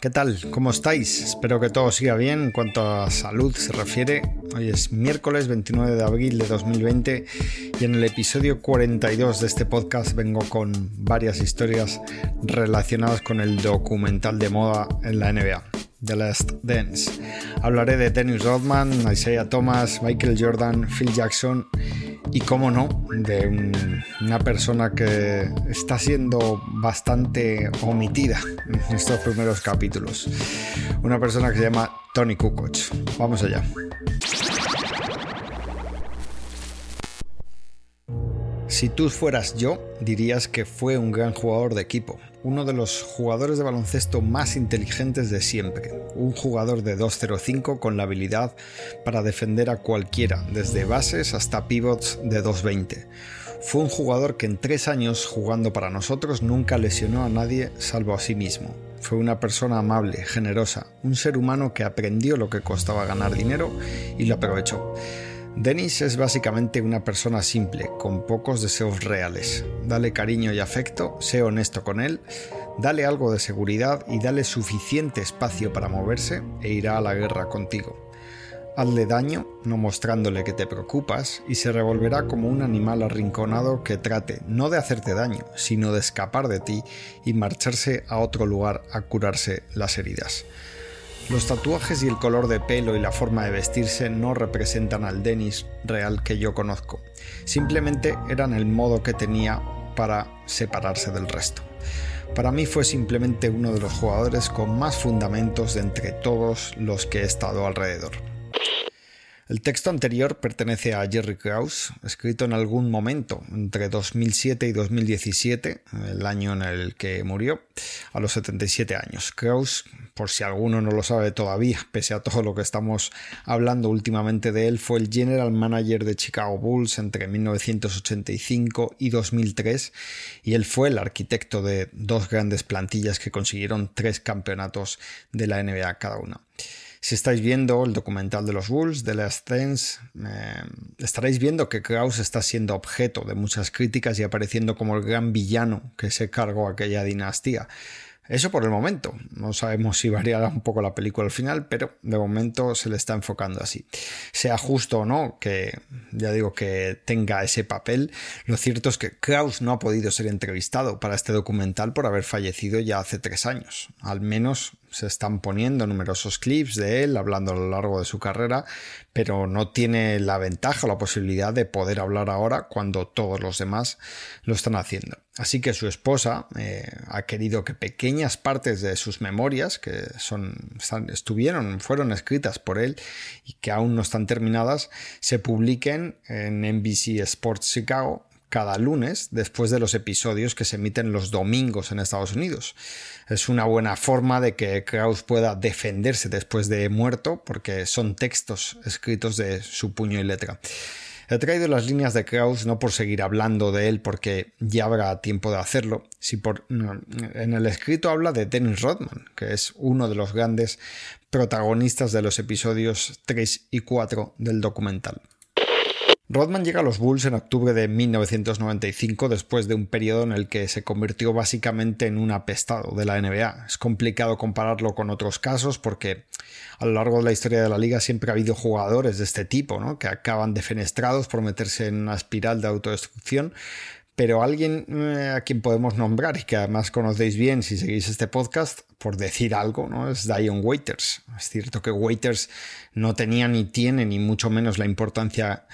¿Qué tal? ¿Cómo estáis? Espero que todo siga bien en cuanto a salud se refiere. Hoy es miércoles 29 de abril de 2020 y en el episodio 42 de este podcast vengo con varias historias relacionadas con el documental de moda en la NBA. The Last Dance. Hablaré de Dennis Rodman, Isaiah Thomas, Michael Jordan, Phil Jackson y, como no, de una persona que está siendo bastante omitida en estos primeros capítulos. Una persona que se llama Tony Kukoc. Vamos allá. Si tú fueras yo, dirías que fue un gran jugador de equipo, uno de los jugadores de baloncesto más inteligentes de siempre, un jugador de 2.05 con la habilidad para defender a cualquiera, desde bases hasta pivots de 2.20. Fue un jugador que en tres años jugando para nosotros nunca lesionó a nadie salvo a sí mismo. Fue una persona amable, generosa, un ser humano que aprendió lo que costaba ganar dinero y lo aprovechó. Dennis es básicamente una persona simple, con pocos deseos reales. Dale cariño y afecto, sé honesto con él, dale algo de seguridad y dale suficiente espacio para moverse e irá a la guerra contigo. Hazle daño, no mostrándole que te preocupas, y se revolverá como un animal arrinconado que trate no de hacerte daño, sino de escapar de ti y marcharse a otro lugar a curarse las heridas. Los tatuajes y el color de pelo y la forma de vestirse no representan al Dennis real que yo conozco. Simplemente eran el modo que tenía para separarse del resto. Para mí fue simplemente uno de los jugadores con más fundamentos de entre todos los que he estado alrededor. El texto anterior pertenece a Jerry Krause, escrito en algún momento entre 2007 y 2017, el año en el que murió, a los 77 años. Krause, por si alguno no lo sabe todavía, pese a todo lo que estamos hablando últimamente de él, fue el general manager de Chicago Bulls entre 1985 y 2003 y él fue el arquitecto de dos grandes plantillas que consiguieron tres campeonatos de la NBA cada una. Si estáis viendo el documental de los Bulls, de Last Dance, eh, estaréis viendo que Kraus está siendo objeto de muchas críticas y apareciendo como el gran villano que se cargó aquella dinastía. Eso por el momento. No sabemos si variará un poco la película al final, pero de momento se le está enfocando así. Sea justo o no que, ya digo, que tenga ese papel, lo cierto es que Kraus no ha podido ser entrevistado para este documental por haber fallecido ya hace tres años. Al menos se están poniendo numerosos clips de él hablando a lo largo de su carrera, pero no tiene la ventaja o la posibilidad de poder hablar ahora cuando todos los demás lo están haciendo. Así que su esposa eh, ha querido que pequeñas partes de sus memorias, que son, estuvieron, fueron escritas por él y que aún no están terminadas, se publiquen en NBC Sports Chicago cada lunes después de los episodios que se emiten los domingos en Estados Unidos. Es una buena forma de que Kraus pueda defenderse después de muerto porque son textos escritos de su puño y letra. He traído las líneas de Kraus no por seguir hablando de él porque ya habrá tiempo de hacerlo, si por, en el escrito habla de Dennis Rodman, que es uno de los grandes protagonistas de los episodios 3 y 4 del documental. Rodman llega a los Bulls en octubre de 1995 después de un periodo en el que se convirtió básicamente en un apestado de la NBA. Es complicado compararlo con otros casos porque a lo largo de la historia de la liga siempre ha habido jugadores de este tipo, ¿no? que acaban defenestrados por meterse en una espiral de autodestrucción, pero alguien eh, a quien podemos nombrar y que además conocéis bien si seguís este podcast, por decir algo, ¿no? es Dion Waiters. Es cierto que Waiters no tenía ni tiene ni mucho menos la importancia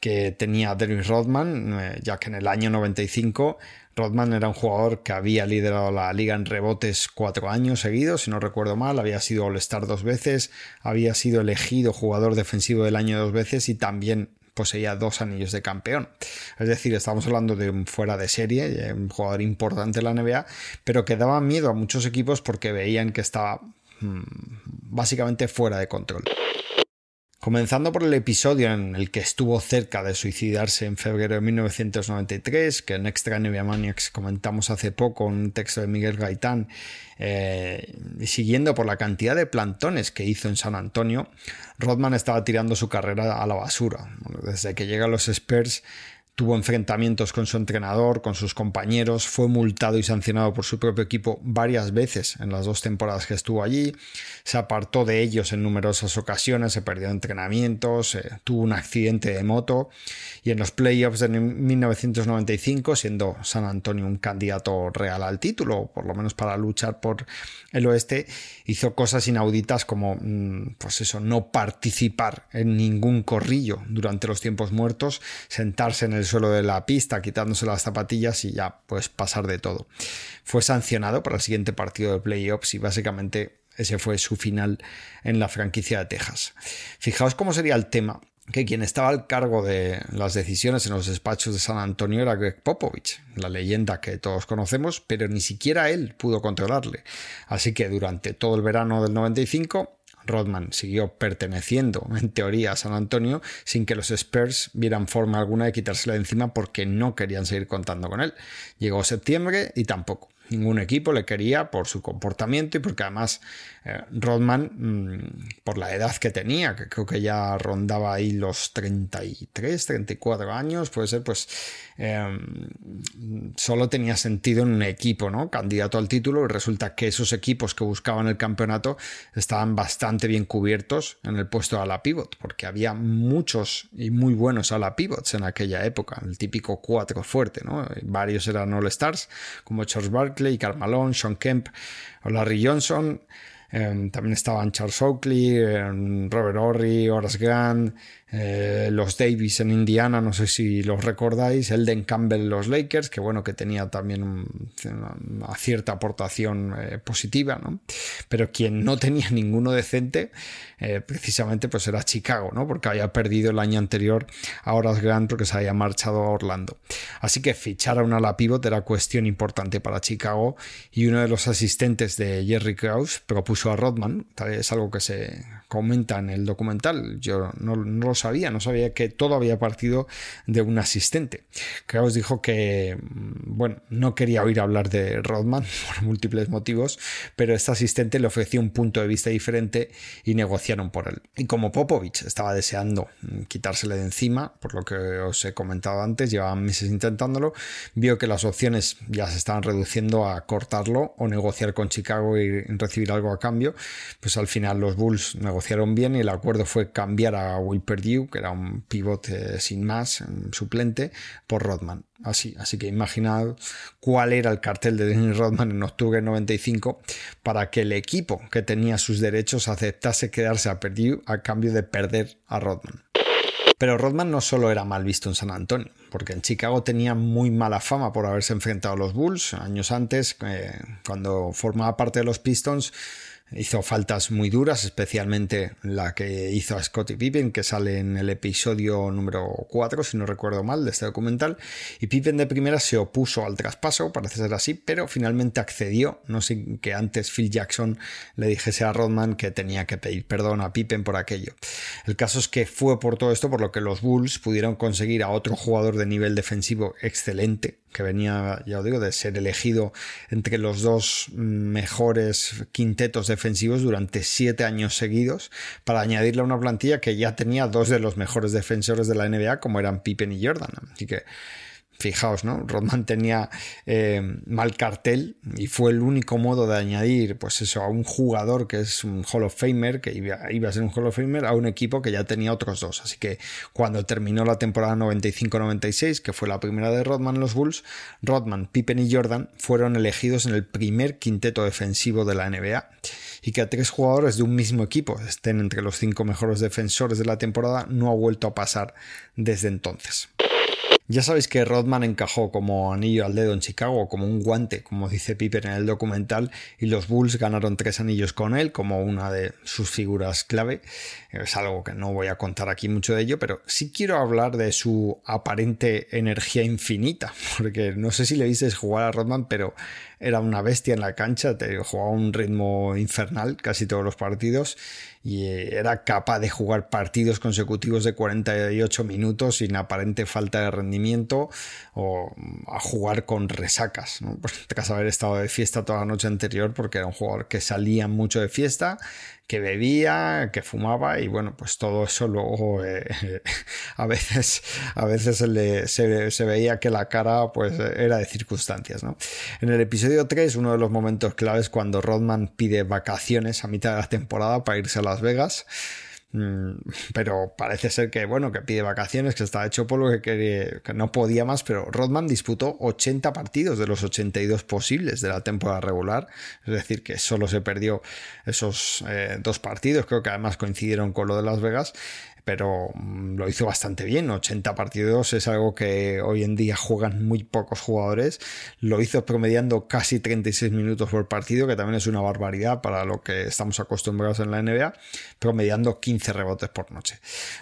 que tenía Dennis Rodman, eh, ya que en el año 95 Rodman era un jugador que había liderado la liga en rebotes cuatro años seguidos, si no recuerdo mal, había sido All-Star dos veces, había sido elegido jugador defensivo del año dos veces y también poseía dos anillos de campeón. Es decir, estamos hablando de un fuera de serie, un jugador importante en la NBA, pero que daba miedo a muchos equipos porque veían que estaba mm, básicamente fuera de control. Comenzando por el episodio en el que estuvo cerca de suicidarse en febrero de 1993, que en Extra Maniacs comentamos hace poco un texto de Miguel Gaitán, eh, siguiendo por la cantidad de plantones que hizo en San Antonio, Rodman estaba tirando su carrera a la basura. desde que llega a los Spurs Tuvo enfrentamientos con su entrenador, con sus compañeros, fue multado y sancionado por su propio equipo varias veces en las dos temporadas que estuvo allí, se apartó de ellos en numerosas ocasiones, se perdió entrenamientos, eh, tuvo un accidente de moto y en los playoffs de 1995, siendo San Antonio un candidato real al título, por lo menos para luchar por el oeste, hizo cosas inauditas como, mm, pues eso, no participar en ningún corrillo durante los tiempos muertos, sentarse en el suelo de la pista, quitándose las zapatillas y ya, pues pasar de todo. Fue sancionado para el siguiente partido de playoffs y básicamente ese fue su final en la franquicia de Texas. Fijaos cómo sería el tema que quien estaba al cargo de las decisiones en los despachos de San Antonio era Greg Popovich, la leyenda que todos conocemos, pero ni siquiera él pudo controlarle. Así que durante todo el verano del 95 Rodman siguió perteneciendo, en teoría, a San Antonio sin que los Spurs vieran forma alguna de quitársela de encima porque no querían seguir contando con él. Llegó septiembre y tampoco. Ningún equipo le quería por su comportamiento y porque además eh, Rodman, mm, por la edad que tenía, que creo que ya rondaba ahí los 33, 34 años, puede ser, pues em, solo tenía sentido en un equipo, ¿no? Candidato al título y resulta que esos equipos que buscaban el campeonato estaban bastante bien cubiertos en el puesto de ala pivot, porque había muchos y muy buenos ala pivots en aquella época, el típico cuatro fuerte, ¿no? Varios eran All Stars, como Charles Barkley, Karl Malone, Sean Kemp o Larry Johnson. Em, también estaban Charles Oakley, em, Robert Horry, Horace Grant, eh, los Davis en Indiana, no sé si los recordáis, Elden Campbell los Lakers, que bueno, que tenía también una cierta aportación eh, positiva, ¿no? Pero quien no tenía ninguno decente, eh, precisamente pues era Chicago, ¿no? Porque había perdido el año anterior a Horace Grant porque se había marchado a Orlando. Así que fichar a una ala pivot era cuestión importante para Chicago y uno de los asistentes de Jerry Krause propuso a Rodman, tal vez es algo que se comenta en el documental, yo no, no lo sabía, no sabía que todo había partido de un asistente. os dijo que, mm, bueno, no quería oír hablar de Rodman por múltiples motivos, pero este asistente le ofreció un punto de vista diferente y negociaron por él. Y como Popovich estaba deseando mm, quitársele de encima, por lo que os he comentado antes, llevaban meses intentándolo, vio que las opciones ya se estaban reduciendo a cortarlo o negociar con Chicago y recibir algo a cambio, pues al final los Bulls negociaron bien y el acuerdo fue cambiar a Will Perdue que era un pivote sin más, un suplente, por Rodman. Así, así que imaginad cuál era el cartel de Dennis Rodman en octubre de 95 para que el equipo que tenía sus derechos aceptase quedarse a Purdue a cambio de perder a Rodman. Pero Rodman no solo era mal visto en San Antonio, porque en Chicago tenía muy mala fama por haberse enfrentado a los Bulls años antes, eh, cuando formaba parte de los Pistons Hizo faltas muy duras, especialmente la que hizo a Scottie Pippen, que sale en el episodio número 4, si no recuerdo mal, de este documental. Y Pippen de primera se opuso al traspaso, parece ser así, pero finalmente accedió. No sé que antes Phil Jackson le dijese a Rodman que tenía que pedir perdón a Pippen por aquello. El caso es que fue por todo esto por lo que los Bulls pudieron conseguir a otro jugador de nivel defensivo excelente, que venía, ya os digo, de ser elegido entre los dos mejores quintetos defensivos durante siete años seguidos, para añadirle a una plantilla que ya tenía dos de los mejores defensores de la NBA, como eran Pippen y Jordan. Así que Fijaos, ¿no? Rodman tenía eh, mal cartel y fue el único modo de añadir, pues eso, a un jugador que es un Hall of Famer, que iba, a ser un Hall of Famer, a un equipo que ya tenía otros dos. Así que cuando terminó la temporada 95-96, que fue la primera de Rodman los Bulls, Rodman, Pippen y Jordan fueron elegidos en el primer quinteto defensivo de la NBA. Y que a tres jugadores de un mismo equipo estén entre los cinco mejores defensores de la temporada no ha vuelto a pasar desde entonces. Ya sabéis que Rodman encajó como anillo al dedo en Chicago, como un guante, como dice Piper en el documental, y los Bulls ganaron tres anillos con él como una de sus figuras clave. Es algo que no voy a contar aquí mucho de ello, pero sí quiero hablar de su aparente energía infinita, porque no sé si le visteis jugar a Rodman, pero era una bestia en la cancha, te jugaba a un ritmo infernal casi todos los partidos y eh, era capaz de jugar partidos consecutivos de 48 minutos sin aparente falta de rendimiento o a jugar con resacas, ¿no? tras haber estado de fiesta toda la noche anterior porque era un jugador que salía mucho de fiesta, que bebía, que fumaba y bueno, pues todo eso luego eh, a veces, a veces se, se, veía que la cara pues era de circunstancias. ¿no? En el episodio 3, uno de los momentos claves cuando Rodman pide vacaciones a mitad de la temporada para irse a Las Vegas. Mm, pero parece ser que, bueno, que pide vacaciones, que está hecho polvo, que, que no podía más, pero Rodman disputó 80 partidos de los 82 posibles de la temporada regular, es decir, que solo se perdió esos eh, dos partidos, creo que además coincidieron con lo de Las Vegas, pero mm, lo hizo bastante bien. 80 partidos es algo que hoy en día juegan muy pocos jugadores. Lo hizo promediando casi 36 minutos por partido, que también es una barbaridad para lo que estamos acostumbrados en la NBA, promediando 15 rebotes por noche.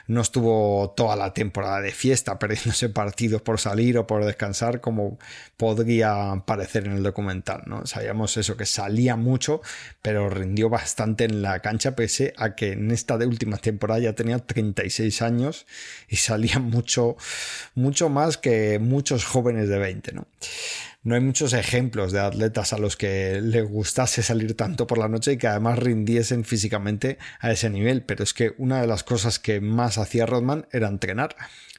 No estuvo toda la temporada de fiesta perdiéndose partidos por salir o por descansar, como podría parecer en el documental. Sabíamos eso, que salía mucho, pero rindió bastante en la cancha, pese a que en esta última temporada ya tenía 30 años y salía mucho, mucho más que muchos jóvenes de 20, ¿no? No hay muchos ejemplos de atletas a los que le gustase salir tanto por la noche y que además rindiesen físicamente a ese nivel, pero es que una de las cosas que más hacía Rodman era entrenar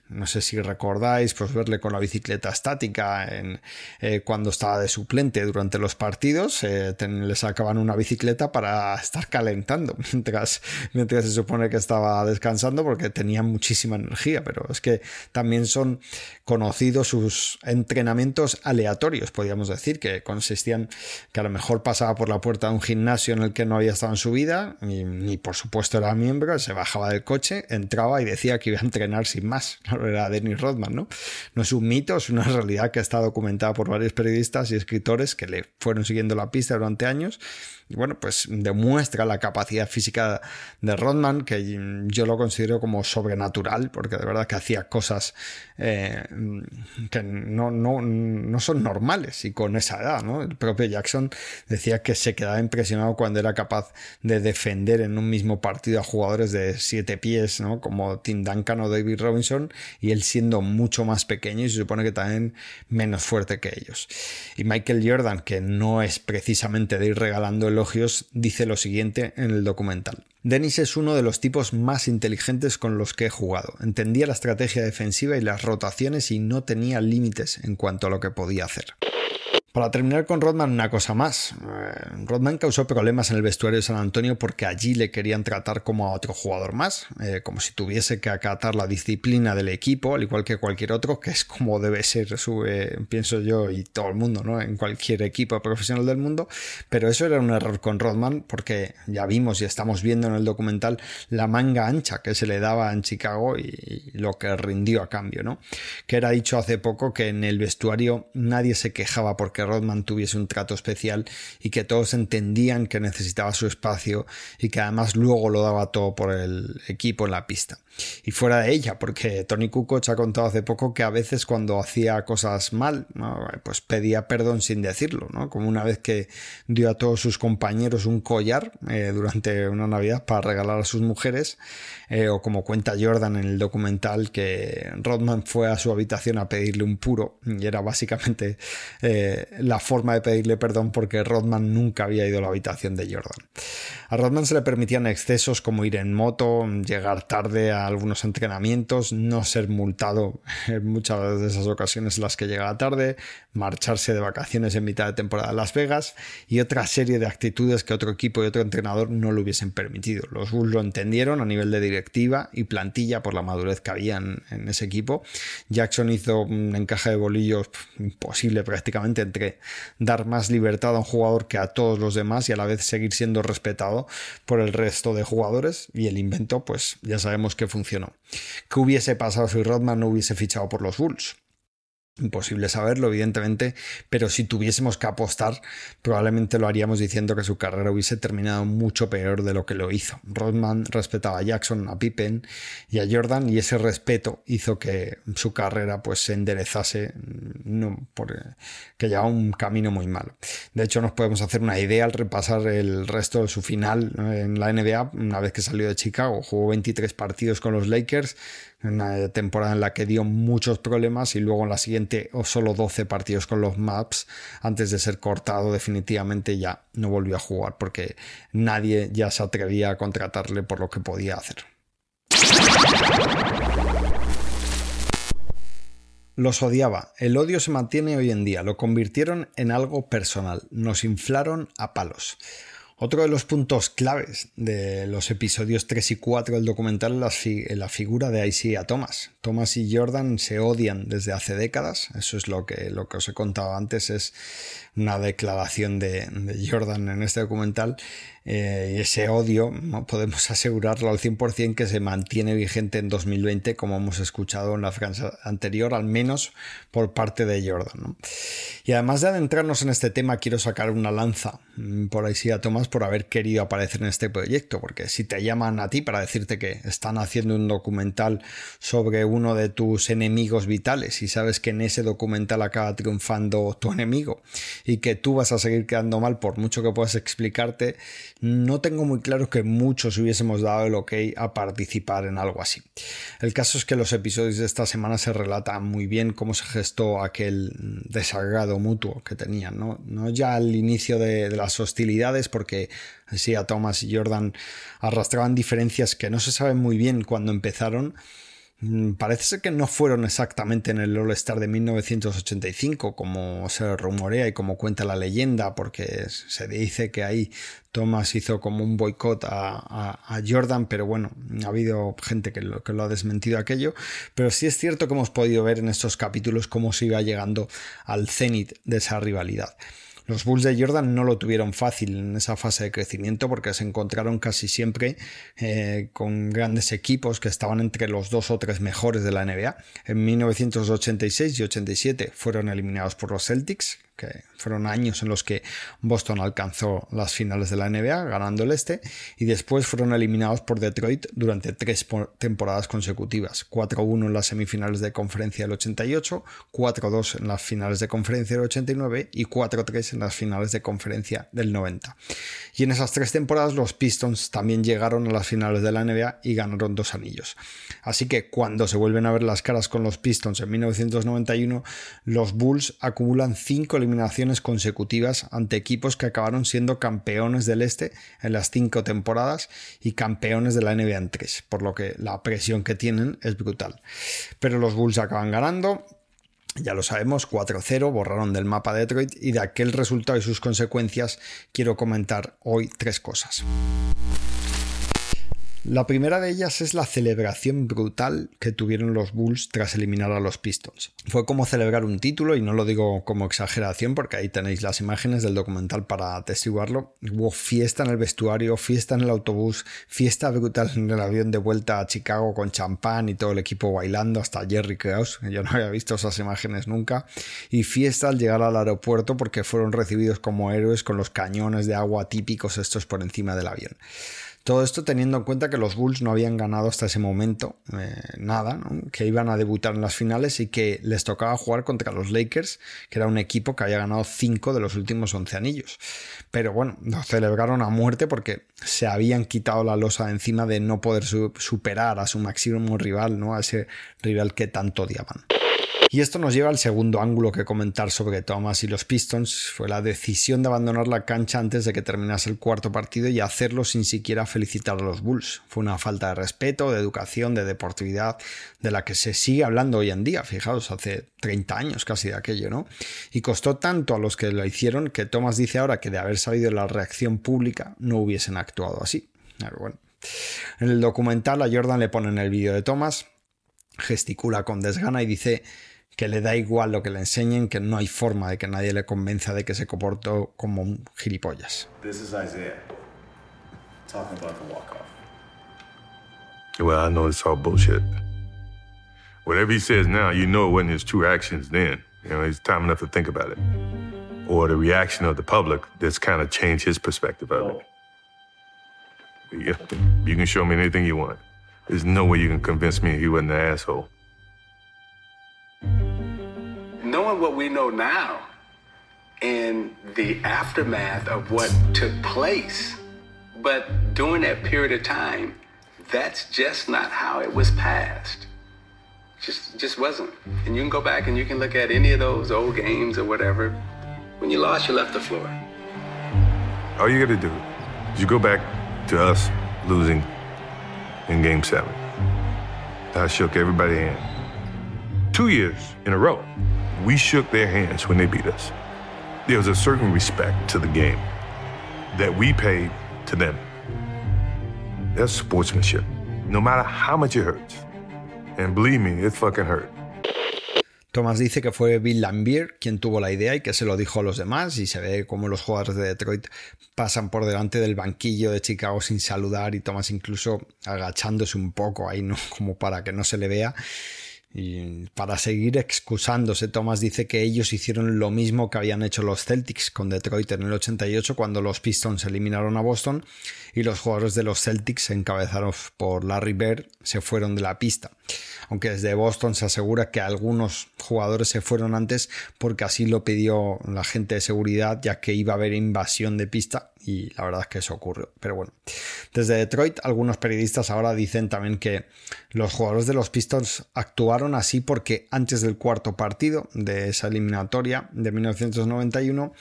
no sé si recordáis, pues verle con la bicicleta estática en, eh, cuando estaba de suplente durante los partidos, eh, le sacaban una bicicleta para estar calentando mientras, mientras se supone que estaba descansando porque tenía muchísima energía, pero es que también son conocidos sus entrenamientos aleatorios, podríamos decir, que consistían que a lo mejor pasaba por la puerta de un gimnasio en el que no había estado en su vida, y, por supuesto era miembro, se bajaba del coche, entraba y decía que iba a entrenar sin más era Dennis Rodman, ¿no? No es un mito, es una realidad que está documentada por varios periodistas y escritores que le fueron siguiendo la pista durante años bueno, pues demuestra la capacidad física de Rodman, que yo lo considero como sobrenatural, porque de verdad que hacía cosas eh, que no, no, no, son normales y con esa edad, ¿no? El propio Jackson decía que se quedaba impresionado cuando era capaz de defender en un mismo partido a jugadores de siete pies, ¿no? Como Tim Duncan o David Robinson, y él siendo mucho más pequeño y se supone que también menos fuerte que ellos. Y Michael Jordan, que no es precisamente de ir regalando el dice lo siguiente en el documental. Dennis es uno de los tipos más inteligentes con los que he jugado. Entendía la estrategia defensiva y las rotaciones y no tenía límites en cuanto a lo que podía hacer. Para terminar con Rodman, una cosa más. Eh, Rodman causó problemas en el vestuario de San Antonio porque allí le querían tratar como a otro jugador más, eh, como si tuviese que acatar la disciplina del equipo, al igual que cualquier otro, que es como debe ser, eh, pienso yo, y todo el mundo, ¿no? En cualquier equipo profesional del mundo. Pero eso era un error con Rodman porque ya vimos y estamos viendo en el documental la manga ancha que se le daba en Chicago y, lo que rindió a cambio, ¿no? Que era dicho hace poco que en el vestuario nadie se quejaba porque que Rodman tuviese un trato especial y que todos entendían que necesitaba su espacio y que además luego lo daba todo por el equipo en la pista. Y fuera de ella, porque Tony Kukoc ha contado hace poco que a veces cuando hacía cosas mal, pues pedía perdón sin decirlo, ¿no? Como una vez que dio a todos sus compañeros un collar eh, durante una Navidad para regalar a sus mujeres, eh, o como cuenta Jordan en el documental que Rodman fue a su habitación a pedirle un puro y era básicamente eh, la forma de pedirle perdón porque Rodman nunca había ido a la habitación de Jordan. A Rodman se le permitían excesos como ir en moto, llegar tarde a algunos entrenamientos, no ser multado en muchas de esas ocasiones en las que llegaba tarde, marcharse de vacaciones en mitad de temporada a Las Vegas y otra serie de actitudes que otro equipo y otro entrenador no lo hubiesen permitido. Los Bulls lo entendieron a nivel de directiva y plantilla por la madurez que había en, ese equipo. Jackson hizo un encaje de bolillos imposible prácticamente entre dar más libertad a un jugador que a todos los demás y a la vez seguir siendo respetado por el resto de jugadores y el invento pues ya sabemos que funcionó. ¿Qué hubiese pasado si Rodman no hubiese fichado por los Bulls? Imposible saberlo, evidentemente, pero si tuviésemos que apostar, probablemente lo haríamos diciendo que su carrera hubiese terminado mucho peor de lo que lo hizo. Rodman respetaba a Jackson, a Pippen y a Jordan, y ese respeto hizo que su carrera pues se enderezase, no, que llevaba un camino muy malo. De hecho, nos podemos hacer una idea al repasar el resto de su final en la NBA, una vez que salió de Chicago, jugó 23 partidos con los Lakers, una temporada en la que dio muchos problemas y luego en la siguiente o solo 12 partidos con los Maps antes de ser cortado definitivamente ya no volvió a jugar porque nadie ya se atrevía a contratarle por lo que podía hacer. Los odiaba. El odio se mantiene hoy en día. Lo convirtieron en algo personal. Nos inflaron a palos. Otro de los puntos claves de los episodios 3 y 4 del documental es la, figura de Isaiah Thomas. Thomas y Jordan se odian desde hace décadas. Eso es lo que, lo que os he contado antes. Es una declaración de, Jordan en este documental. Eh, ese odio, no podemos asegurarlo al 100% que se mantiene vigente en 2020, como hemos escuchado en la franja anterior, al menos por parte de Jordan. Y además de adentrarnos en este tema, quiero sacar una lanza mm, por ahí sí a Thomas por haber querido aparecer en este proyecto, porque si te llaman a ti para decirte que están haciendo un documental sobre uno de tus enemigos vitales y sabes que en ese documental acaba triunfando tu enemigo y que tú vas a seguir quedando mal por mucho que puedas explicarte, no tengo muy claro que muchos hubiésemos dado el ok a participar en algo así. El caso es que los episodios de esta semana se relatan muy bien cómo se gestó aquel desagrado mutuo que tenían, no, no ya al inicio de, las hostilidades, porque sí, a Thomas y Jordan arrastraban diferencias que no se saben muy bien cuando empezaron, parece ser que no fueron exactamente en el All-Star de 1985, como se rumorea y como cuenta la leyenda, porque se dice que ahí Thomas hizo como un boicot a, Jordan, pero bueno, ha habido gente que lo, que lo ha desmentido aquello. Pero sí es cierto que hemos podido ver en estos capítulos cómo se iba llegando al cenit de esa rivalidad. Los Bulls de Jordan no lo tuvieron fácil en esa fase de crecimiento porque se encontraron casi siempre eh, con grandes equipos que estaban entre los dos o tres mejores de la NBA. En 1986 y 87 fueron eliminados por los Celtics, fueron años en los que Boston alcanzó las finales de la NBA ganando el este y después fueron eliminados por Detroit durante tres temporadas consecutivas, 4-1 en las semifinales de conferencia del 88, 4-2 en las finales de conferencia del 89 y 4-3 en las finales de conferencia del 90. Y en esas tres temporadas los Pistons también llegaron a las finales de la NBA y ganaron dos anillos. Así que cuando se vuelven a ver las caras con los Pistons en 1991, los Bulls acumulan cinco eliminaciones consecutivas ante equipos que acabaron siendo campeones del Este en las cinco temporadas y campeones de la NBA en tres, por lo que la presión que tienen es brutal. Pero los Bulls acaban ganando, ya lo sabemos, 4-0, borraron del mapa Detroit y de aquel resultado y sus consecuencias quiero comentar hoy tres cosas. La primera de ellas es la celebración brutal que tuvieron los Bulls tras eliminar a los Pistons. Fue como celebrar un título y no lo digo como exageración porque ahí tenéis las imágenes del documental para atestiguarlo. Hubo fiesta en el vestuario, fiesta en el autobús, fiesta brutal en el avión de vuelta a Chicago con champán y todo el equipo bailando hasta Jerry Krause, yo no había visto esas imágenes nunca, y fiesta al llegar al aeropuerto porque fueron recibidos como héroes con los cañones de agua típicos estos por encima del avión. Todo esto teniendo en cuenta que los Bulls no habían ganado hasta ese momento eh, nada, que iban a debutar en las finales y que les tocaba jugar contra los Lakers, que era un equipo que había ganado 5 de los últimos 11 anillos. Pero bueno, lo celebraron a muerte porque se habían quitado la losa encima de no poder superar a su máximo rival, ¿no? a ese rival que tanto odiaban. Y esto nos lleva al segundo ángulo que comentar sobre Thomas y los Pistons. Fue la decisión de abandonar la cancha antes de que terminase el cuarto partido y hacerlo sin siquiera felicitar a los Bulls. Fue una falta de respeto, de educación, de deportividad, de la que se sigue hablando hoy en día. Fijaos, hace 30 años casi de aquello, ¿no? Y costó tanto a los que lo hicieron que Thomas dice ahora que de haber sabido la reacción pública no hubiesen actuado así. bueno. En el documental a Jordan le ponen el vídeo de Thomas, gesticula con desgana y dice que le da igual lo que le enseñen, que no hay forma de que nadie le convenza de que se comportó como un gilipollas. This is Isaiah talking about the walk-off. Well, I know it's all bullshit. Whatever he says now, you know it wasn't his true actions then. You know, it's time enough to think about it. Or the reaction of the public that's kind of changed his perspective of it. You can show me anything you want. There's no way you can convince me he wasn't an asshole. Knowing what we know now and the aftermath of what took place, but during that period of time, that's just not how it was passed. Just, just wasn't. And you can go back and you can look at any of those old games or whatever. When you lost, you left the floor. All you got to do is you go back to us losing in Game 7. I shook everybody's hand. Two years in a row, we shook their hands when they beat us. There was a certain respect to the game that we paid to them. That's sportsmanship, no matter how much it hurts. And believe me, it fucking hurt. Thomas dice que fue Bill Lambier quien tuvo la idea y que se lo dijo a los demás y se ve como los jugadores de Detroit pasan por delante del banquillo de Chicago sin saludar y Thomas incluso agachándose un poco ahí, ¿no? Como para que no se le vea. Y para seguir excusándose, Thomas dice que ellos hicieron lo mismo que habían hecho los Celtics con Detroit en el 88 cuando los Pistons eliminaron a Boston y los jugadores de los Celtics encabezados por Larry Bird se fueron de la pista. Aunque desde Boston se asegura que algunos jugadores se fueron antes porque así lo pidió la gente de seguridad ya que iba a haber invasión de pista y la verdad es que eso ocurrió. Pero bueno, desde Detroit algunos periodistas ahora dicen también que los jugadores de los Pistons actuaron así porque antes del cuarto partido de esa eliminatoria de 1991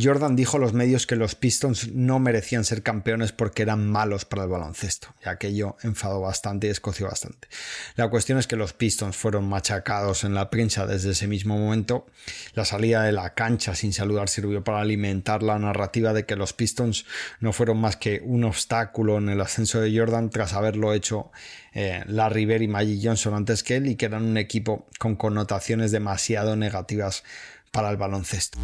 Jordan dijo a los medios que los Pistons no merecían ser campeones porque eran malos para el baloncesto, y aquello enfadó bastante y escoció bastante. La cuestión es que los Pistons fueron machacados en la prensa desde ese mismo momento. La salida de la cancha sin saludar sirvió para alimentar la narrativa de que los Pistons no fueron más que un obstáculo en el ascenso de Jordan tras haberlo hecho eh, Larry y Magic Johnson antes que él y que eran un equipo con connotaciones demasiado negativas para el baloncesto.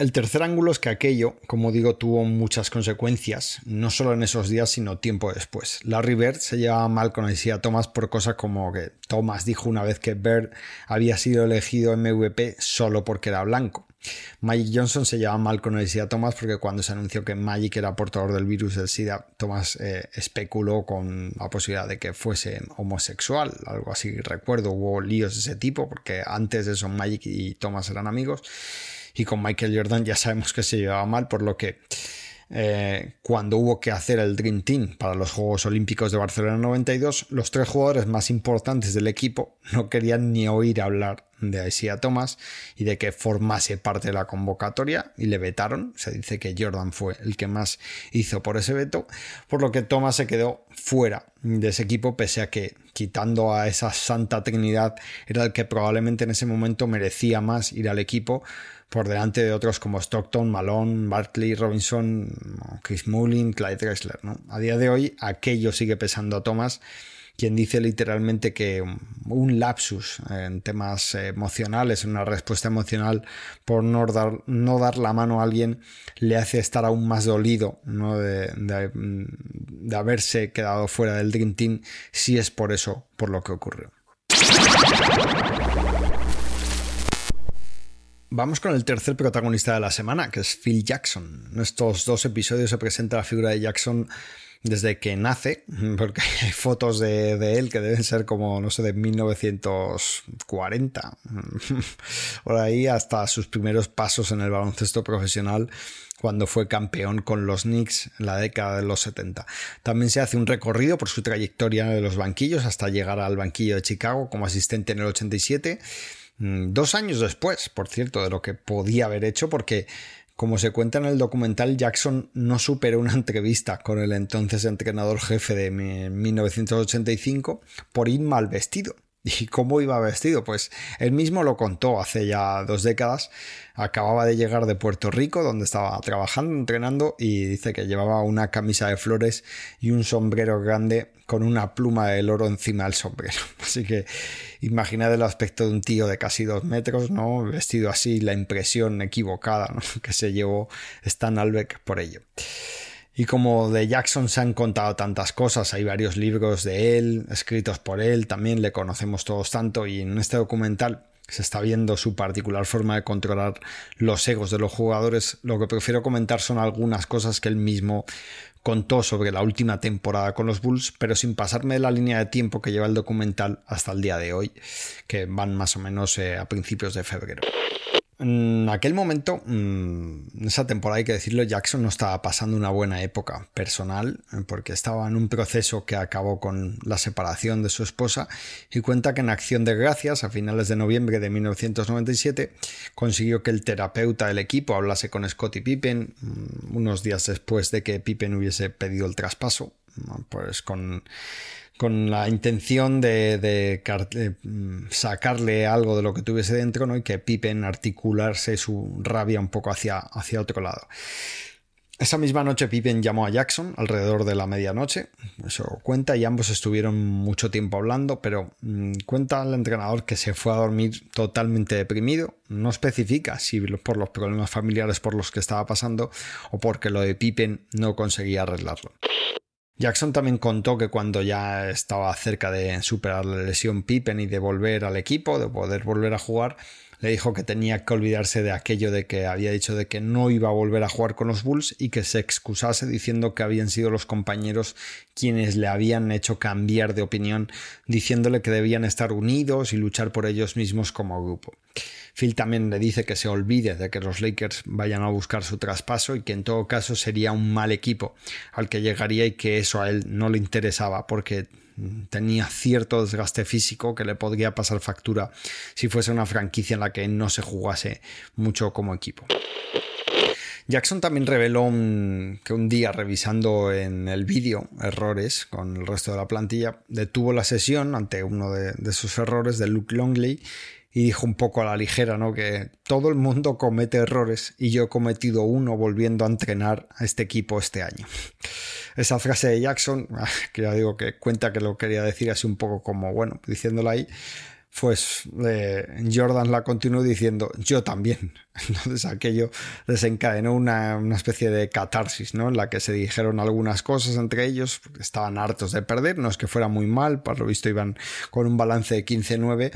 El tercer ángulo es que aquello, como digo, tuvo muchas consecuencias, no solo en esos días, sino tiempo después. Larry Bird se llevaba mal con Isaiah Thomas por cosas como que Thomas dijo una vez que Bird había sido elegido MVP solo porque era blanco. Magic Johnson se llevaba mal con Isaiah Thomas porque cuando se anunció que Magic era portador del virus del SIDA, Thomas eh, especuló con la posibilidad de que fuese homosexual, algo así recuerdo, hubo líos de ese tipo porque antes de eso Magic y Thomas eran amigos y con Michael Jordan ya sabemos que se llevaba mal, por lo que eh, cuando hubo que hacer el Dream Team para los Juegos Olímpicos de Barcelona 92, los tres jugadores más importantes del equipo no querían ni oír hablar de Isaiah Thomas y de que formase parte de la convocatoria y le vetaron. Se dice que Jordan fue el que más hizo por ese veto, por lo que Thomas se quedó fuera de ese equipo, pese a que quitando a esa Santa Trinidad era el que probablemente en ese momento merecía más ir al equipo por delante de otros como Stockton, Malone, Barkley, Robinson, Chris Mullin, Clyde Drexler. ¿no? A día de hoy aquello sigue pesando a Thomas, quien dice literalmente que un lapsus en temas emocionales, una respuesta emocional por no dar, no dar la mano a alguien, le hace estar aún más dolido ¿no? de, de haberse quedado fuera del Dream Team, si es por eso por lo que ocurrió. Vamos con el tercer protagonista de la semana, que es Phil Jackson. En estos dos episodios se presenta la figura de Jackson desde que nace, porque hay fotos de, él que deben ser como, no sé, de 1940, por ahí hasta sus primeros pasos en el baloncesto profesional cuando fue campeón con los Knicks en la década de los 70. También se hace un recorrido por su trayectoria de los banquillos hasta llegar al banquillo de Chicago como asistente en el 87 Mm, dos años después, por cierto, de lo que podía haber hecho, porque como se cuenta en el documental, Jackson no superó una entrevista con el entonces entrenador jefe de 1985 por ir mal vestido. ¿Y cómo iba vestido? Pues él mismo lo contó hace ya dos décadas. Acababa de llegar de Puerto Rico, donde estaba trabajando, entrenando, y dice que llevaba una camisa de flores y un sombrero grande con una pluma de oro encima del sombrero. Así que imaginad el aspecto de un tío de casi dos metros, ¿no? Vestido así, la impresión equivocada que se llevó Stan Albeck por ello. Y como de Jackson se han contado tantas cosas, hay varios libros de él, escritos por él, también le conocemos todos tanto y en este documental se está viendo su particular forma de controlar los egos de los jugadores. Lo que prefiero comentar son algunas cosas que él mismo contó sobre la última temporada con los Bulls, pero sin pasarme de la línea de tiempo que lleva el documental hasta el día de hoy, que van más o menos eh, a principios de febrero. En aquel momento, en mm, esa temporada hay que decirlo, Jackson no estaba pasando una buena época personal eh, porque estaba en un proceso que acabó con la separación de su esposa y cuenta que en acción de gracias a finales de noviembre de 1997 consiguió que el terapeuta del equipo hablase con Scottie Pippen mm, unos días después de que Pippen hubiese pedido el traspaso, pues con con la intención de, mm, sacarle algo de lo que tuviese dentro ¿no? y que Pippen articularse su rabia un poco hacia, hacia otro lado. Esa misma noche Pippen llamó a Jackson alrededor de la medianoche, eso cuenta, y ambos estuvieron mucho tiempo hablando, pero mm, cuenta el entrenador que se fue a dormir totalmente deprimido, no especifica si por los problemas familiares por los que estaba pasando o porque lo de Pippen no conseguía arreglarlo. Jackson también contó que cuando ya estaba cerca de superar la lesión Pippen y de volver al equipo, de poder volver a jugar, le dijo que tenía que olvidarse de aquello de que había dicho de que no iba a volver a jugar con los Bulls y que se excusase diciendo que habían sido los compañeros quienes le habían hecho cambiar de opinión, diciéndole que debían estar unidos y luchar por ellos mismos como grupo. Phil también le dice que se olvide de que los Lakers vayan a buscar su traspaso y que en todo caso sería un mal equipo al que llegaría y que eso a él no le interesaba porque tenía cierto desgaste físico que le podría pasar factura si fuese una franquicia en la que no se jugase mucho como equipo. Jackson también reveló que un día revisando en el vídeo errores con el resto de la plantilla, detuvo la sesión ante uno de, de sus errores de Luke Longley y dijo un poco a la ligera, ¿no? Que todo el mundo comete errores y yo he cometido uno volviendo a entrenar a este equipo este año. Esa frase de Jackson, que ya digo que cuenta que lo quería decir así un poco como, bueno, diciéndola ahí, pues eh, Jordan la continuó diciendo yo también. Entonces aquello desencadenó una, una, especie de catarsis, ¿no? En la que se dijeron algunas cosas entre ellos, estaban hartos de perder, no es que fuera muy mal, por lo visto iban con un balance de 15-9,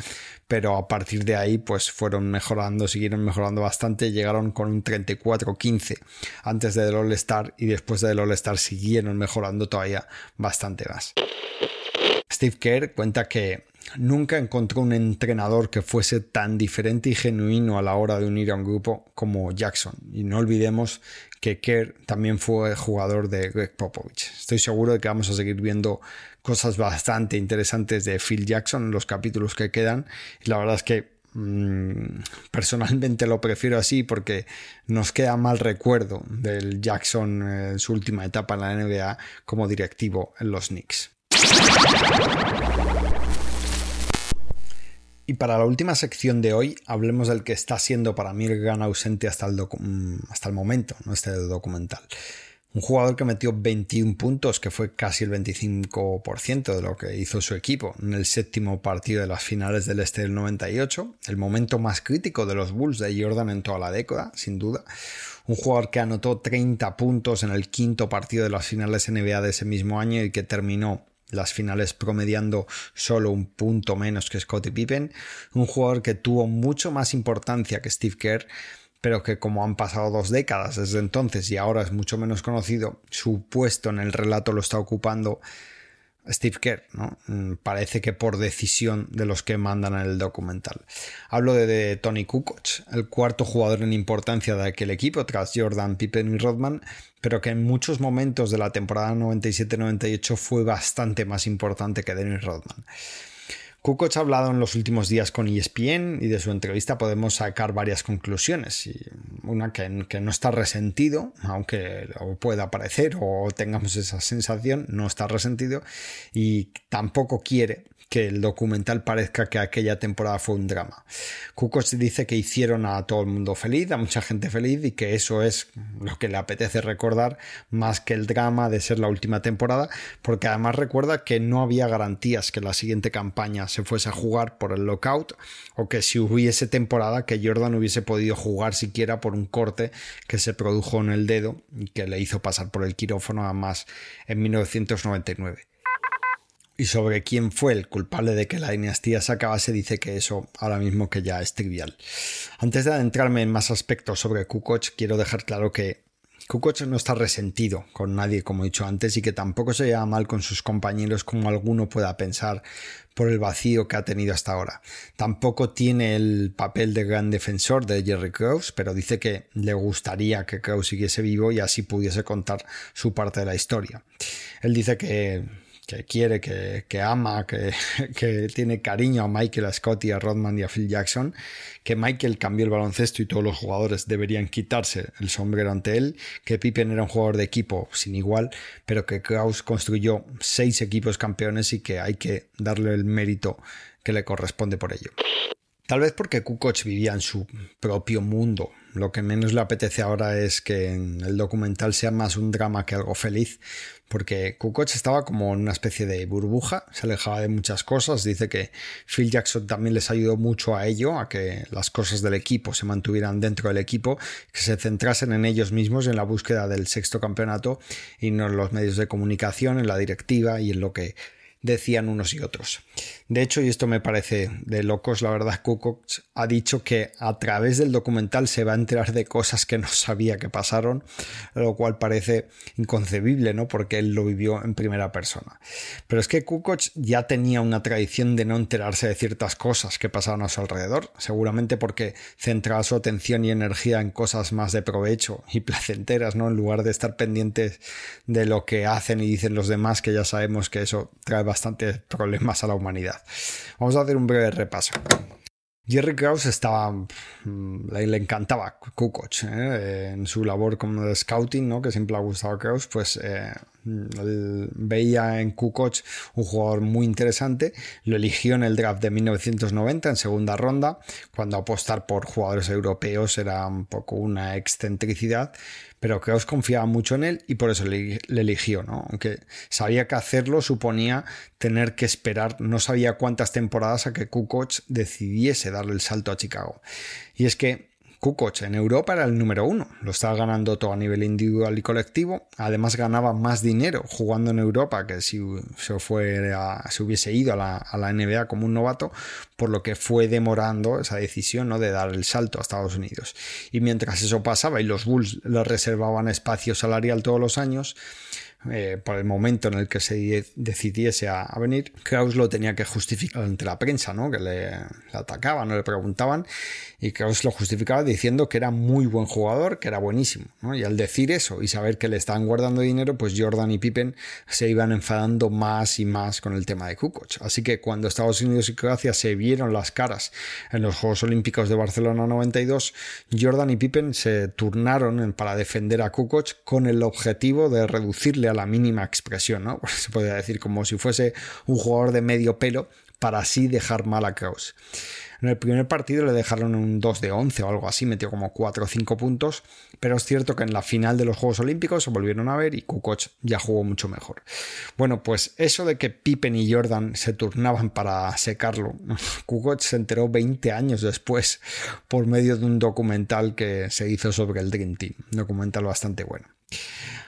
pero a partir de ahí pues fueron mejorando, siguieron mejorando bastante, llegaron con un 34-15 antes del All-Star y después del All-Star siguieron mejorando todavía bastante más. Steve Kerr cuenta que nunca encontró un entrenador que fuese tan diferente y genuino a la hora de unir a un grupo como Jackson. Y no olvidemos que Kerr también fue jugador de Greg Popovich. Estoy seguro de que vamos a seguir viendo cosas bastante interesantes de Phil Jackson en los capítulos que quedan. Y la verdad es que mm, personalmente lo prefiero así porque nos queda mal recuerdo del Jackson en su última etapa en la NBA como directivo en los Knicks. Y para la última sección de hoy, hablemos del que está siendo para mí el gran ausente hasta el, mm, hasta el momento, no este documental. Un jugador que metió 21 puntos, que fue casi el 25% de lo que hizo su equipo en el séptimo partido de las finales del Este del 98, el momento más crítico de los Bulls de Jordan en toda la década, sin duda. Un jugador que anotó 30 puntos en el quinto partido de las finales NBA de ese mismo año y que terminó las finales promediando solo un punto menos que Scottie Pippen, un jugador que tuvo mucho más importancia que Steve Kerr, pero que como han pasado dos décadas desde entonces y ahora es mucho menos conocido, su puesto en el relato lo está ocupando Steve Kerr, ¿no? Mm, parece que por decisión de los que mandan el documental. Hablo de, Tony Kukoc, el cuarto jugador en importancia de aquel equipo tras Jordan, Pippen y Rodman, pero que en muchos momentos de la temporada 97-98 fue bastante más importante que Dennis Rodman. Kukoc ha hablado en los últimos días con ESPN y de su entrevista podemos sacar varias conclusiones. una que, no está resentido, aunque pueda parecer o tengamos esa sensación, no está resentido y tampoco quiere que el documental parezca que aquella temporada fue un drama. Kukoc dice que hicieron a todo el mundo feliz, a mucha gente feliz y que eso es lo que le apetece recordar más que el drama de ser la última temporada, porque además recuerda que no había garantías que la siguiente campaña se fuese a jugar por el lockout o que si hubiese temporada que Jordan hubiese podido jugar siquiera por un corte que se produjo en el dedo y que le hizo pasar por el quirófano además en 1999. Y sobre quién fue el culpable de que la dinastía se acabase, dice que eso ahora mismo que ya es trivial. Antes de adentrarme en más aspectos sobre Kukoc, quiero dejar claro que Kukoc no está resentido con nadie, como he dicho antes, y que tampoco se lleva mal con sus compañeros como alguno pueda pensar por el vacío que ha tenido hasta ahora. Tampoco tiene el papel de gran defensor de Jerry Krause, pero dice que le gustaría que Krause siguiese vivo y así pudiese contar su parte de la historia. Él dice que que quiere, que, ama, que, que, tiene cariño a Michael, a Scotty, a Rodman y a Phil Jackson, que Michael cambió el baloncesto y todos los jugadores deberían quitarse el sombrero ante él, que Pippen era un jugador de equipo sin igual, pero que Kraus construyó seis equipos campeones y que hay que darle el mérito que le corresponde por ello. Tal vez porque Kukoc vivía en su propio mundo. Lo que menos le apetece ahora es que el documental sea más un drama que algo feliz, porque Kukoc estaba como en una especie de burbuja, se alejaba de muchas cosas. Dice que Phil Jackson también les ayudó mucho a ello, a que las cosas del equipo se mantuvieran dentro del equipo, que se centrasen en ellos mismos, en la búsqueda del sexto campeonato y no en los medios de comunicación, en la directiva y en lo que decían unos y otros. De hecho, y esto me parece de locos, la verdad, Kukoc ha dicho que a través del documental se va a enterar de cosas que no sabía que pasaron, lo cual parece inconcebible, ¿no? Porque él lo vivió en primera persona. Pero es que Kukoc ya tenía una tradición de no enterarse de ciertas cosas que pasaban a su alrededor, seguramente porque centraba su atención y energía en cosas más de provecho y placenteras, ¿no? En lugar de estar pendientes de lo que hacen y dicen los demás, que ya sabemos que eso trae bastantes problemas a la humanidad. Vamos a hacer un breve repaso. Jerry Krause estaba, mm, le, encantaba Kukoc ¿eh? en su labor como de scouting, ¿no? que siempre ha gustado a Krause, pues eh, veía en Kukoc un jugador muy interesante, lo eligió en el draft de 1990 en segunda ronda, cuando apostar por jugadores europeos era un poco una excentricidad, pero Kraus confiaba mucho en él y por eso le, eligió, ¿no? Aunque sabía que hacerlo suponía tener que esperar, no sabía cuántas temporadas a que Kukoc decidiese darle el salto a Chicago. Y es que Kukoc en Europa era el número uno, lo estaba ganando todo a nivel individual y colectivo, además ganaba más dinero jugando en Europa que si se, se hubiese ido a la, NBA como un novato, por lo que fue demorando esa decisión ¿no? de dar el salto a Estados Unidos. Y mientras eso pasaba y los Bulls le reservaban espacio salarial todos los años, eh, por el momento en el que se decidiese a, venir, Kraus lo tenía que justificar ante la prensa, ¿no? que le, atacaban o le preguntaban, y Kraus lo justificaba diciendo que era muy buen jugador, que era buenísimo. Y al decir eso y saber que le estaban guardando dinero, pues Jordan y Pippen se iban enfadando más y más con el tema de Kukoc. Así que cuando Estados Unidos y Croacia se vieron las caras en los Juegos Olímpicos de Barcelona 92, Jordan y Pippen se turnaron para defender a Kukoc con el objetivo de reducirle a la mínima expresión, ¿no? Se podría decir como si fuese un jugador de medio pelo para así dejar mal a Kraus. En el primer partido le dejaron un 2 de 11 o algo así, metió como 4 o 5 puntos, pero es cierto que en la final de los Juegos Olímpicos se volvieron a ver y Kukoc ya jugó mucho mejor. Bueno, pues eso de que Pippen y Jordan se turnaban para secarlo, Kukoc se enteró 20 años después por medio de un documental que se hizo sobre el Dream Team, un documental bastante bueno.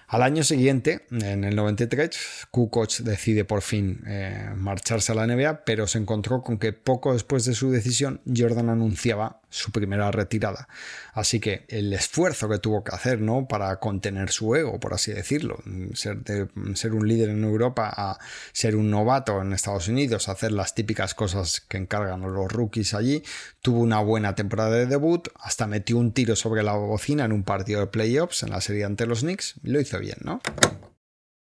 Al año siguiente, en el 93, Kukoc decide por fin eh, marcharse a la NBA, pero se encontró con que poco después de su decisión, Jordan anunciaba su primera retirada. Así que el esfuerzo que tuvo que hacer ¿no? para contener su ego, por así decirlo, ser, de, ser un líder en Europa a ser un novato en Estados Unidos, hacer las típicas cosas que encargan los rookies allí, tuvo una buena temporada de debut, hasta metió un tiro sobre la bocina en un partido de playoffs en la serie ante los Knicks y lo hizo bien, ¿no?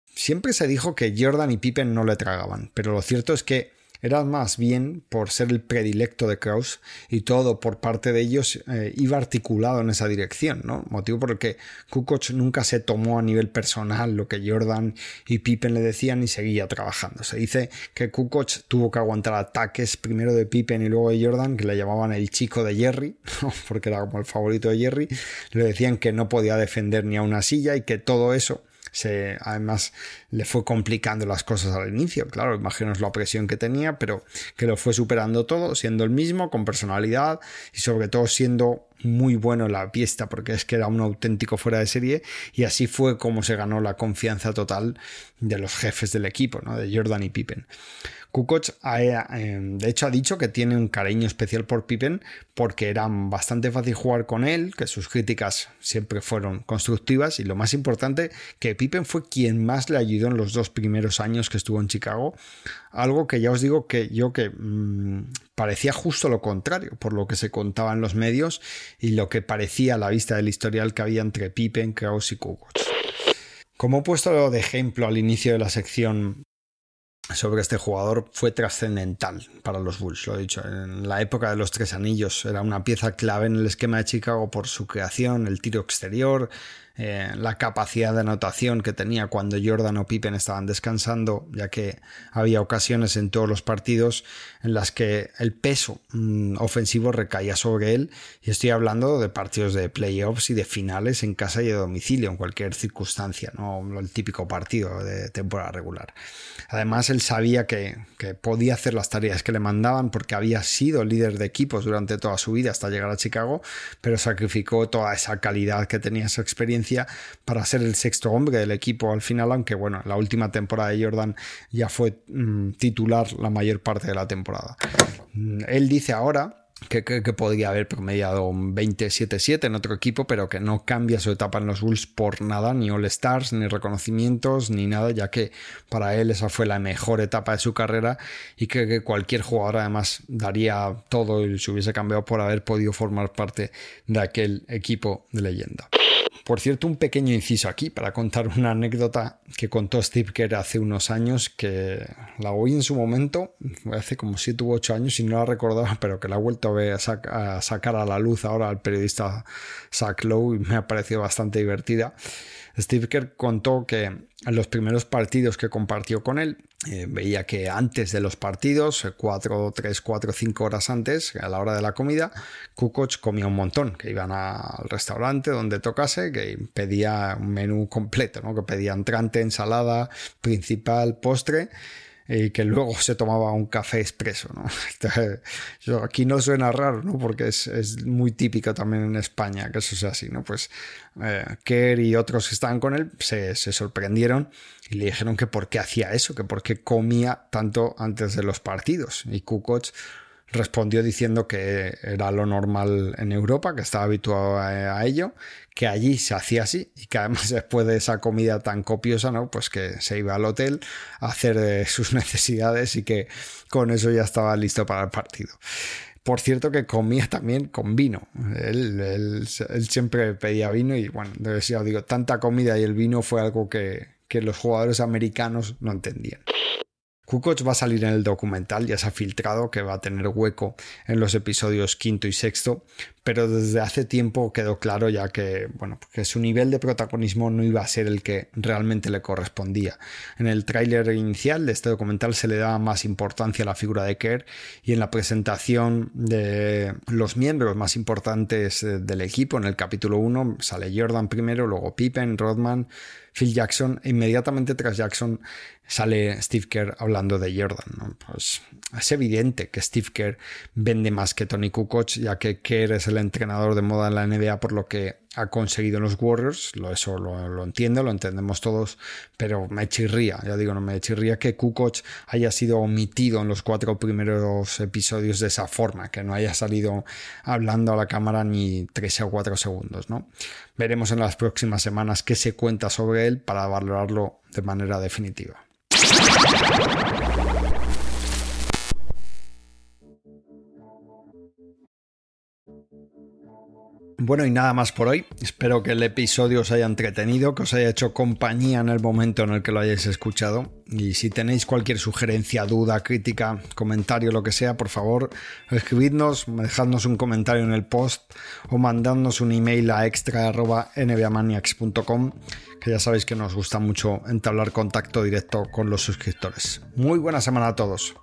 Siempre se dijo que Jordan y Pippen no le tragaban, pero lo cierto es que era más bien por ser el predilecto de Kraus y todo por parte de ellos eh, iba articulado en esa dirección, ¿no? Motivo por el que Kukoc nunca se tomó a nivel personal lo que Jordan y Pippen le decían y seguía trabajando. Se dice que Kukoc tuvo que aguantar ataques primero de Pippen y luego de Jordan, que le llamaban el chico de Jerry, porque era como el favorito de Jerry, le decían que no podía defender ni a una silla y que todo eso Se, además, le fue complicando las cosas al inicio. Claro, imaginaos la presión que tenía, pero que lo fue superando todo, siendo el mismo, con personalidad y sobre todo siendo muy bueno en la fiesta, porque es que era un auténtico fuera de serie. Y así fue como se ganó la confianza total de los jefes del equipo, ¿no? de Jordan y Pippen. Kukoc, eh, de hecho, ha dicho que tiene un cariño especial por Pippen porque era bastante fácil jugar con él, que sus críticas siempre fueron constructivas y lo más importante, que Pippen fue quien más le ayudó en los dos primeros años que estuvo en Chicago. Algo que ya os digo que yo que mm, parecía justo lo contrario, por lo que se contaba en los medios y lo que parecía a la vista del historial que había entre Pippen, Kraus y Kukoc. Como he puesto de ejemplo al inicio de la sección sobre este jugador fue trascendental para los Bulls, lo he dicho. En la época de los tres anillos era una pieza clave en el esquema de Chicago por su creación, el tiro exterior, eh, la capacidad de anotación que tenía cuando Jordan o Pippen estaban descansando, ya que había ocasiones en todos los partidos en las que el peso mm, ofensivo recaía sobre él. Y estoy hablando de partidos de playoffs y de finales en casa y de domicilio, en cualquier circunstancia, no el típico partido de temporada regular. Además, él sabía que, que podía hacer las tareas que le mandaban porque había sido líder de equipos durante toda su vida hasta llegar a Chicago, pero sacrificó toda esa calidad que tenía su experiencia para ser el sexto hombre del equipo al final, aunque bueno, la última temporada de Jordan ya fue mm, titular la mayor parte de la temporada. Mm, él dice ahora que, podría haber promediado un 27-7 en otro equipo, pero que no cambia su etapa en los Bulls por nada, ni All-Stars, ni reconocimientos, ni nada, ya que para él esa fue la mejor etapa de su carrera y que, cualquier jugador además daría todo y se hubiese cambiado por haber podido formar parte de aquel equipo de leyenda. Por cierto, un pequeño inciso aquí para contar una anécdota que contó Steve Kerr hace unos años que la oí en su momento, hace como 7 u 8 años y no la recordaba, pero que la ha vuelto a, sacar a la luz ahora al periodista Zach Lowe y me ha parecido bastante divertida. Steve Kerr contó que en los primeros partidos que compartió con él, eh, veía que antes de los partidos, 4, 3, 4, 5 horas antes, a la hora de la comida, Kukoc comía un montón, que iban al restaurante donde tocase, que pedía un menú completo, ¿no? que pedía entrante, ensalada, principal, postre y que luego se tomaba un café expreso. ¿no? aquí no suena raro, ¿no? porque es, es, muy típico también en España que eso sea así. ¿no? Pues eh, Kerr y otros que estaban con él se, se, sorprendieron y le dijeron que por qué hacía eso, que por qué comía tanto antes de los partidos. Y Kukoc respondió diciendo que era lo normal en Europa, que estaba habituado a, ello, que allí se hacía así y que además después de esa comida tan copiosa, ¿no? Pues que se iba al hotel a hacer eh, sus necesidades y que con eso ya estaba listo para el partido. Por cierto que comía también con vino. Él, él, siempre pedía vino y bueno, ya digo, tanta comida y el vino fue algo que, que los jugadores americanos no entendían. Kukoc va a salir en el documental, ya se ha filtrado que va a tener hueco en los episodios quinto y sexto, pero desde hace tiempo quedó claro ya que, bueno, su nivel de protagonismo no iba a ser el que realmente le correspondía. En el tráiler inicial de este documental se le daba más importancia a la figura de Kerr y en la presentación de los miembros más importantes eh, del equipo, en el capítulo 1 sale Jordan primero, luego Pippen, Rodman, Phil Jackson, e inmediatamente tras Jackson sale Steve Kerr hablando de Jordan. Pues es evidente que Steve Kerr vende más que Tony Kukoc, ya que Kerr es el entrenador de moda en la NBA, por lo que ha conseguido en los Warriors, lo, eso lo, entiendo, lo entendemos todos, pero me chirría, ya digo, no me chirría que Kukoc haya sido omitido en los cuatro primeros episodios de esa forma, que no haya salido hablando a la cámara ni tres o cuatro segundos, ¿no? Veremos en las próximas semanas qué se cuenta sobre él para valorarlo de manera definitiva. Bueno, y nada más por hoy. Espero que el episodio os haya entretenido, que os haya hecho compañía en el momento en el que lo hayáis escuchado. Y si tenéis cualquier sugerencia, duda, crítica, comentario, lo que sea, por favor, escribidnos, dejadnos un comentario en el post o mandadnos un email a extra.nbamaniacs.com, que ya sabéis que nos gusta mucho entablar contacto directo con los suscriptores. Muy buena semana a todos.